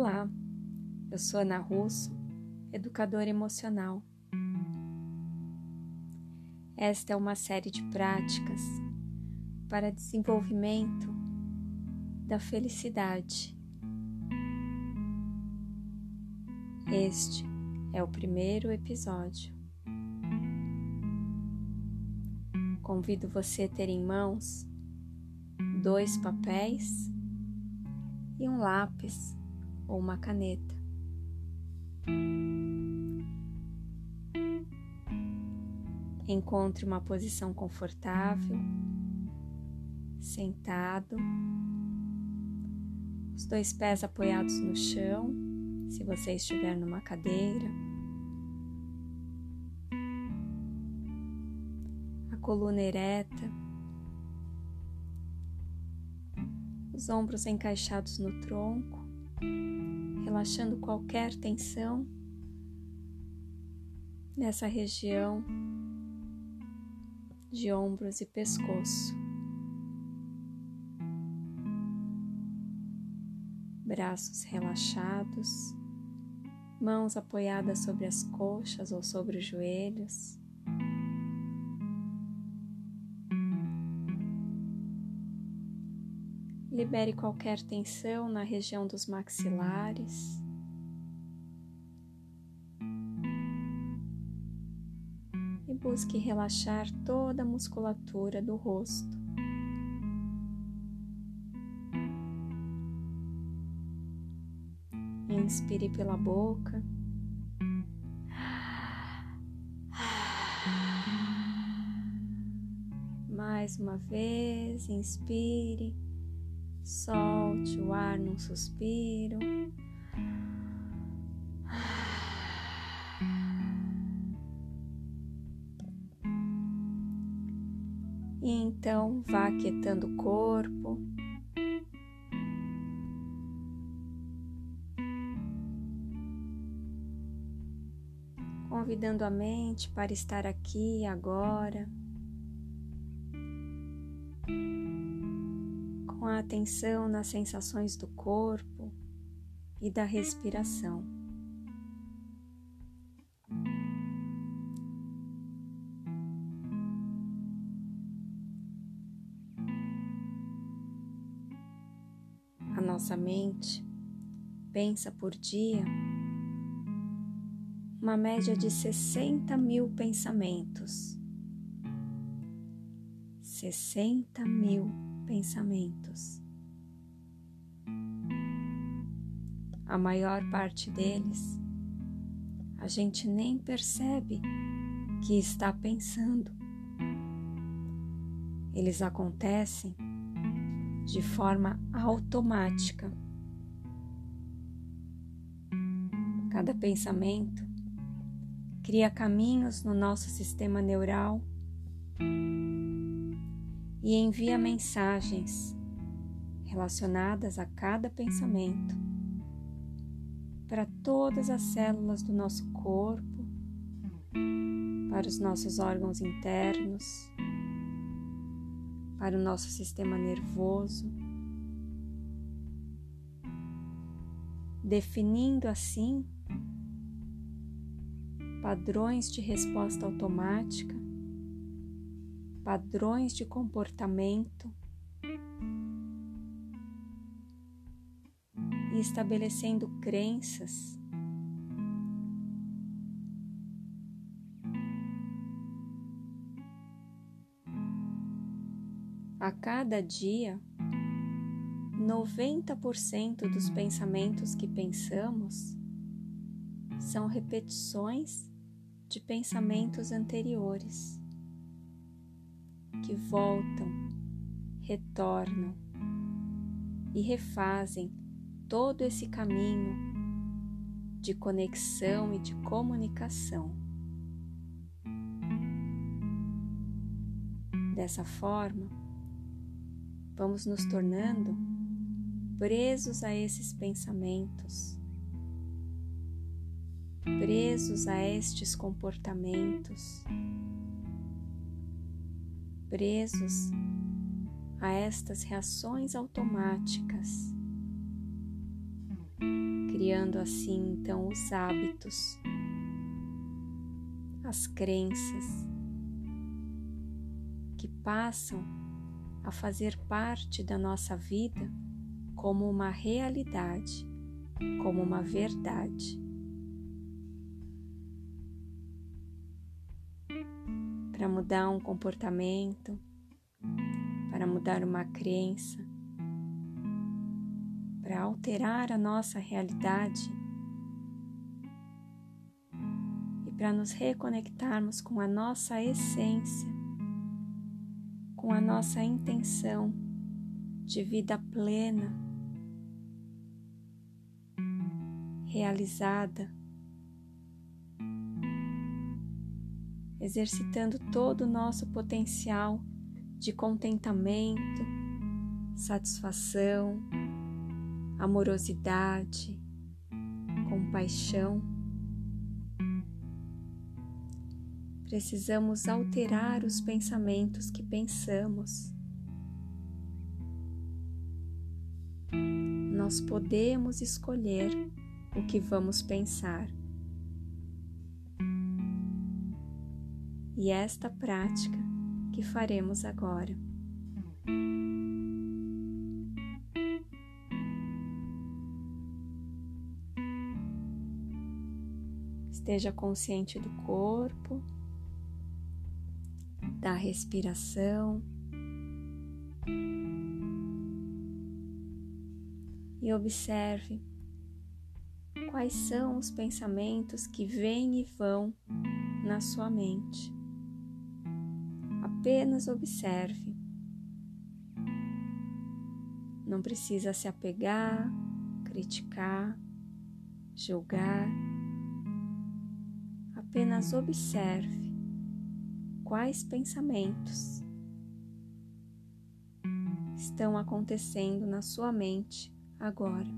Olá, eu sou Ana Russo, educadora emocional. Esta é uma série de práticas para desenvolvimento da felicidade. Este é o primeiro episódio. Convido você a ter em mãos dois papéis e um lápis ou uma caneta. Encontre uma posição confortável, sentado, os dois pés apoiados no chão, se você estiver numa cadeira. A coluna ereta, os ombros encaixados no tronco, relaxando qualquer tensão nessa região de ombros e pescoço. Braços relaxados, mãos apoiadas sobre as coxas ou sobre os joelhos. Libere qualquer tensão na região dos maxilares. E busque relaxar toda a musculatura do rosto. Inspire pela boca. Mais uma vez, inspire. Solte o ar num suspiro. E então vá aquietando o corpo. Convidando a mente para estar aqui agora. Com a atenção nas sensações do corpo e da respiração. A nossa mente pensa por dia uma média de 60 mil pensamentos. 60 mil pensamentos. A maior parte deles a gente nem percebe que está pensando. Eles acontecem de forma automática. Cada pensamento cria caminhos no nosso sistema neural e envia mensagens relacionadas a cada pensamento para todas as células do nosso corpo, para os nossos órgãos internos, para o nosso sistema nervoso, definindo assim padrões de resposta automática padrões de comportamento e estabelecendo crenças. A cada dia, 90% dos pensamentos que pensamos são repetições de pensamentos anteriores que voltam, retornam e refazem todo esse caminho de conexão e de comunicação. Dessa forma, vamos nos tornando presos a esses pensamentos, presos a estes comportamentos presos a estas reações automáticas. quebrando assim então os hábitos, as crenças que passam a fazer parte da nossa vida como uma realidade, como uma verdade. Para mudar um comportamento, para mudar uma crença, para alterar a nossa realidade e para nos reconectarmos com a nossa essência, com a nossa intenção de vida plena, realizada, exercitando todo o nosso potencial de contentamento, satisfação, amorosidade, compaixão. Precisamos alterar os pensamentos que pensamos. Nós podemos escolher o que vamos pensar. E esta prática que faremos agora. Esteja consciente do corpo, da respiração e observe quais são os pensamentos que vêm e vão na sua mente. Apenas observe. Não precisa se apegar, criticar, julgar apenas observe quais pensamentos estão acontecendo na sua mente agora.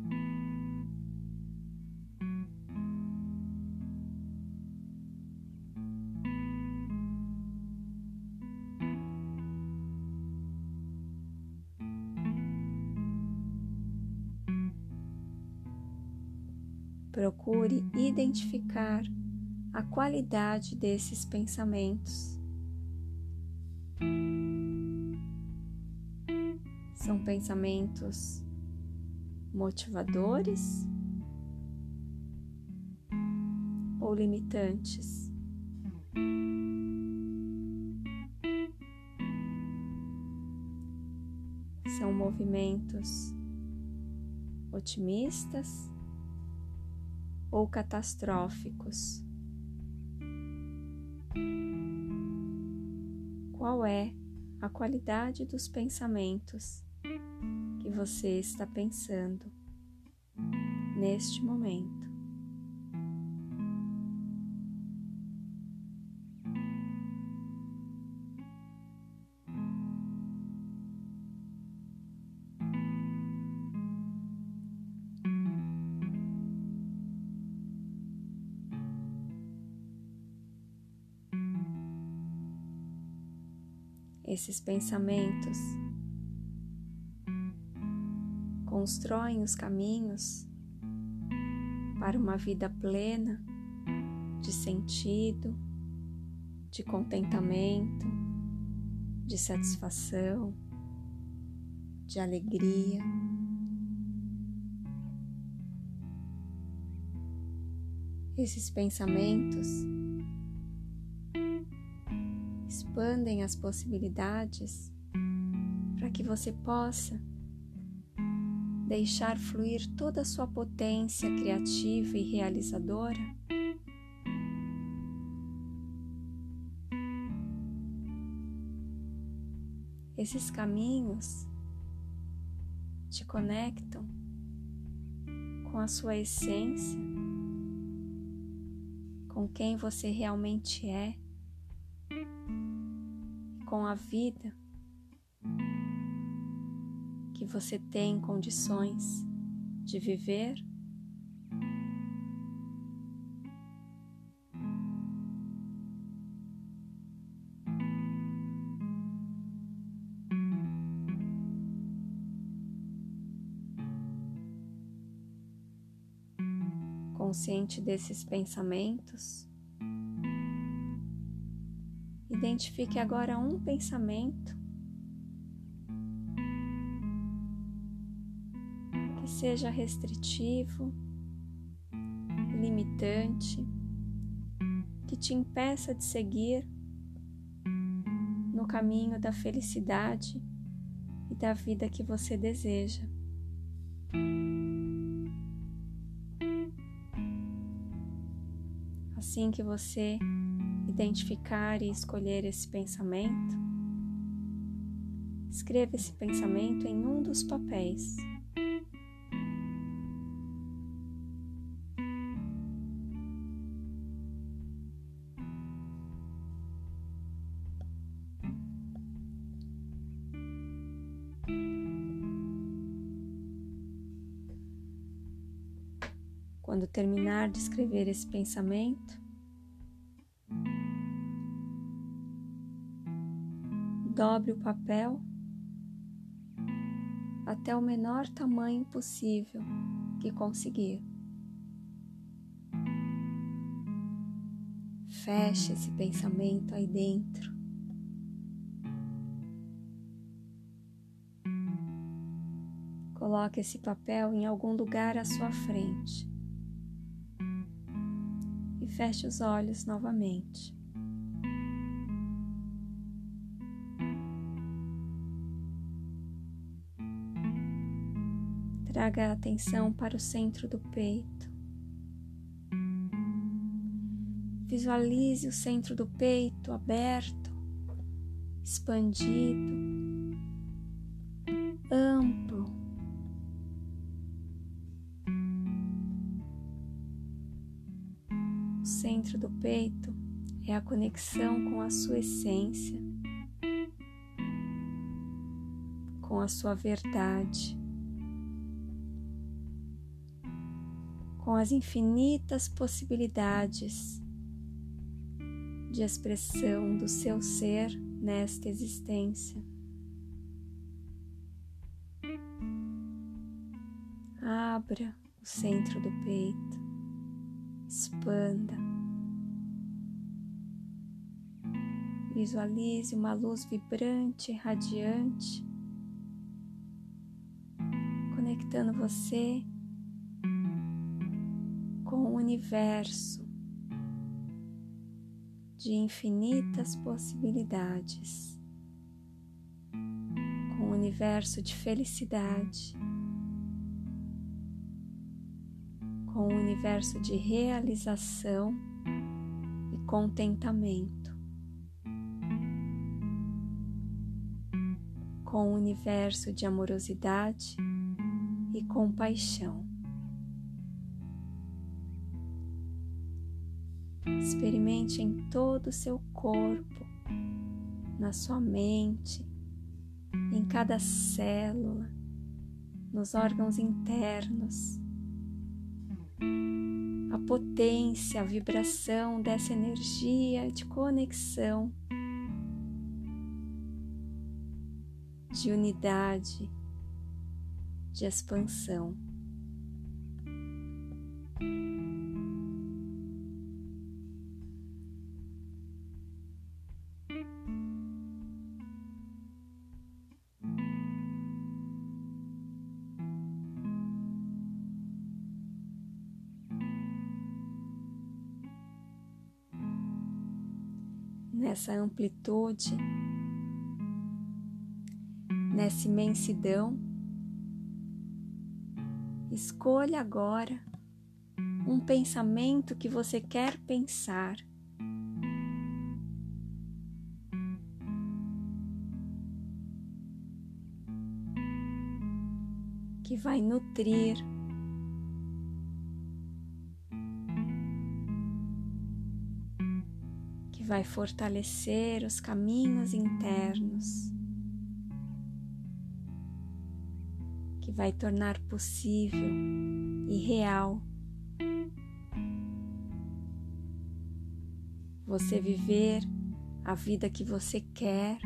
Identificar a qualidade desses pensamentos. São pensamentos motivadores ou limitantes? São movimentos otimistas ou catastróficos? Qual é a qualidade dos pensamentos que você está pensando neste momento? Esses pensamentos constroem os caminhos para uma vida plena de sentido, de contentamento, de satisfação, de alegria. Esses pensamentos expandem as possibilidades para que você possa deixar fluir toda a sua potência criativa e realizadora. Esses caminhos te conectam com a sua essência, com quem você realmente é com a vida que você tem condições de viver. consciente desses pensamentos, identifique agora um pensamento que seja restritivo, limitante, que te impeça de seguir no caminho da felicidade e da vida que você deseja. Assim que você identificar e escolher esse pensamento, escreva esse pensamento em um dos papéis. Quando terminar de escrever esse pensamento, dobre o papel até o menor tamanho possível que conseguir. Feche esse pensamento aí dentro. Coloque esse papel em algum lugar à sua frente feche os olhos novamente. Traga a atenção para o centro do peito. Visualize o centro do peito aberto, expandido, amplo. centro do peito é a conexão com a sua essência, com a sua verdade, com as infinitas possibilidades de expressão do seu ser nesta existência. Abra o centro do peito, expanda. Visualize uma luz vibrante, radiante, conectando você universo de infinitas possibilidades, com o universo de felicidade, com o universo de realização e contentamento. com o universo de amorosidade e compaixão. Experimente em todo o seu corpo, na sua mente, em cada célula, nos órgãos internos, a potência, a vibração dessa energia de conexão de unidade, de expansão. Nessa amplitude nessa imensidão, escolha agora um pensamento que você quer pensar. Que vai nutrir vai fortalecer os caminhos internos. que vai tornar possível e real você viver a vida que você quer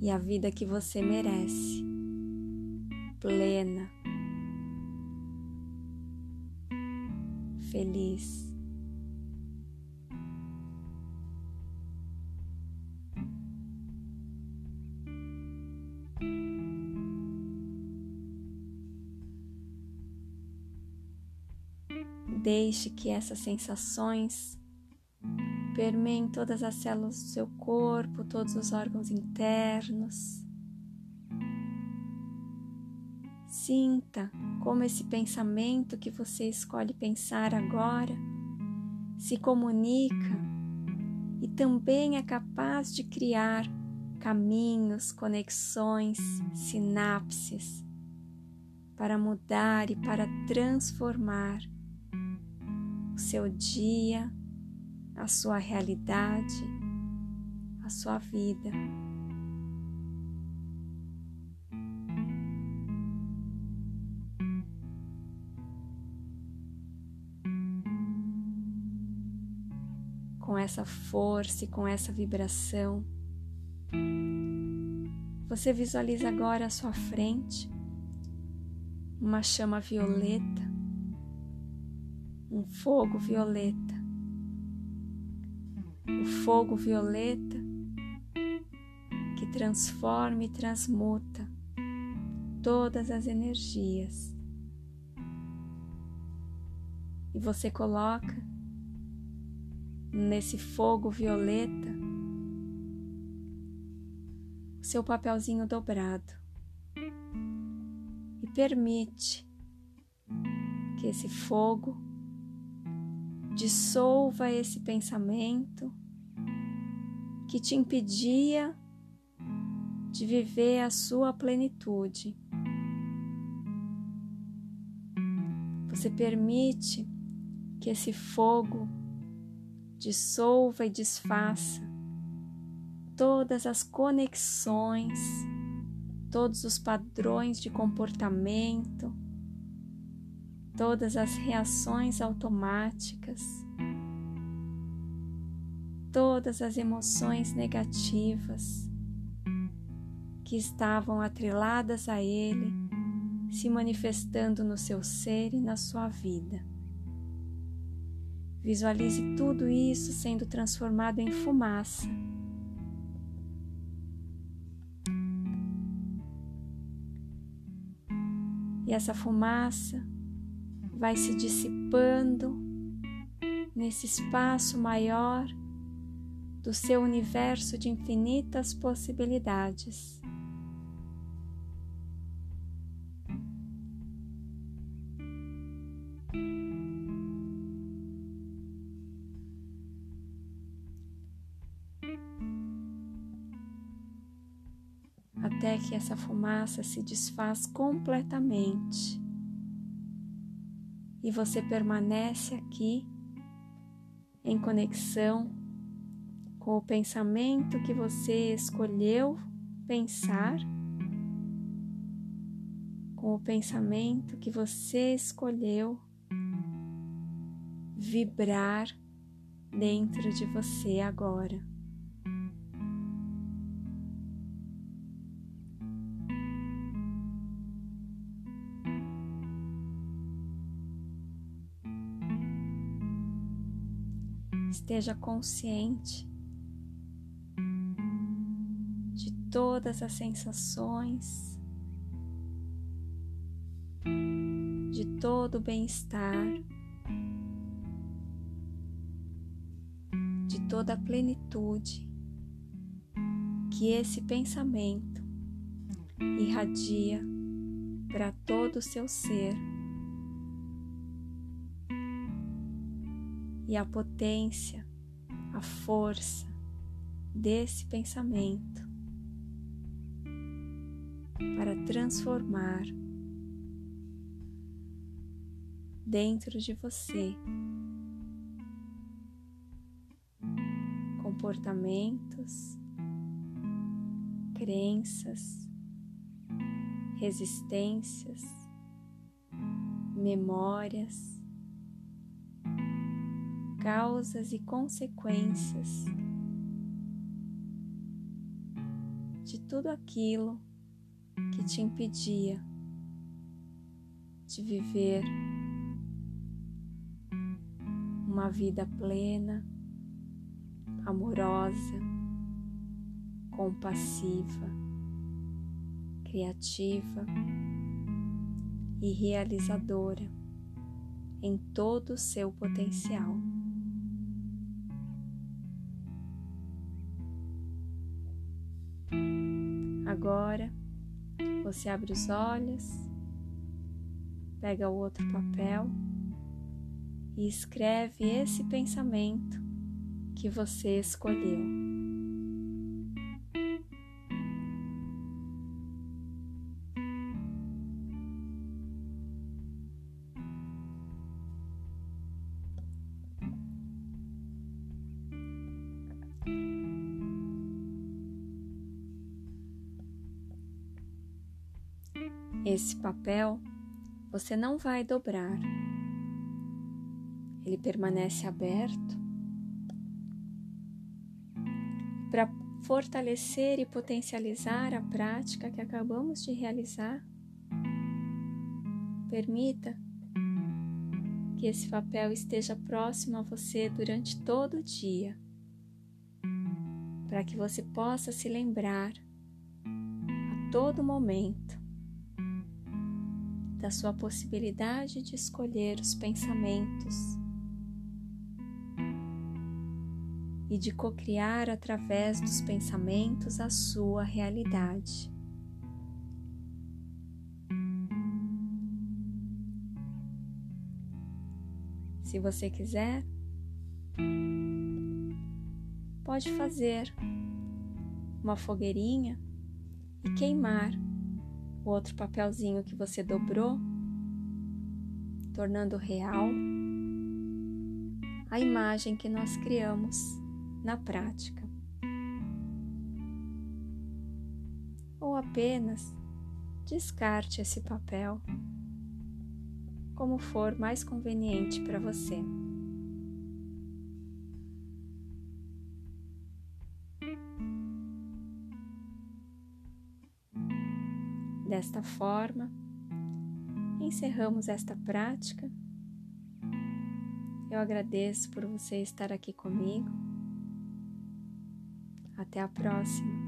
e a vida que você merece, plena, feliz. Deixe que essas sensações permeiem todas as células do seu corpo, todos os órgãos internos. Sinta como esse pensamento que você escolhe pensar agora se comunica e também é capaz de criar caminhos, conexões, sinapses para mudar e para transformar o seu dia, a sua realidade, a sua vida. Com essa força e com essa vibração, você visualiza agora à sua frente uma chama violeta um fogo violeta. O fogo violeta que transforma e transmuta todas as energias. E você coloca nesse fogo violeta o seu papelzinho dobrado e permite que esse fogo dissolva esse pensamento que te impedia de viver a sua plenitude. Você permite que esse fogo dissolva e desfaça todas as conexões, todos os padrões de comportamento todas as reações automáticas, todas as emoções negativas que estavam atreladas a Ele se manifestando no seu ser e na sua vida. Visualize tudo isso sendo transformado em fumaça. E essa fumaça vai se dissipando nesse espaço maior do seu universo de infinitas possibilidades. Até que essa fumaça se desfaz completamente e você permanece aqui em conexão com o pensamento que você escolheu pensar, com o pensamento que você escolheu vibrar dentro de você agora. Esteja consciente de todas as sensações, de todo o bem-estar, de toda a plenitude que esse pensamento irradia para todo o seu ser. E a potência, a força desse pensamento para transformar dentro de você comportamentos, crenças, resistências, memórias causas e consequências de tudo aquilo que te impedia de viver uma vida plena, amorosa, compassiva, criativa e realizadora em todo o seu potencial. Agora você abre os olhos, pega o outro papel e escreve esse pensamento que você escolheu. Esse papel você não vai dobrar, ele permanece aberto para fortalecer e potencializar a prática que acabamos de realizar. Permita que esse papel esteja próximo a você durante todo o dia, para que você possa se lembrar a todo momento da sua possibilidade de escolher os pensamentos e de cocriar através dos pensamentos a sua realidade. Se você quiser, pode fazer uma fogueirinha e queimar o outro papelzinho que você dobrou, tornando real a imagem que nós criamos na prática. Ou apenas descarte esse papel como for mais conveniente para você. Desta forma, encerramos esta prática. Eu agradeço por você estar aqui comigo. Até a próxima.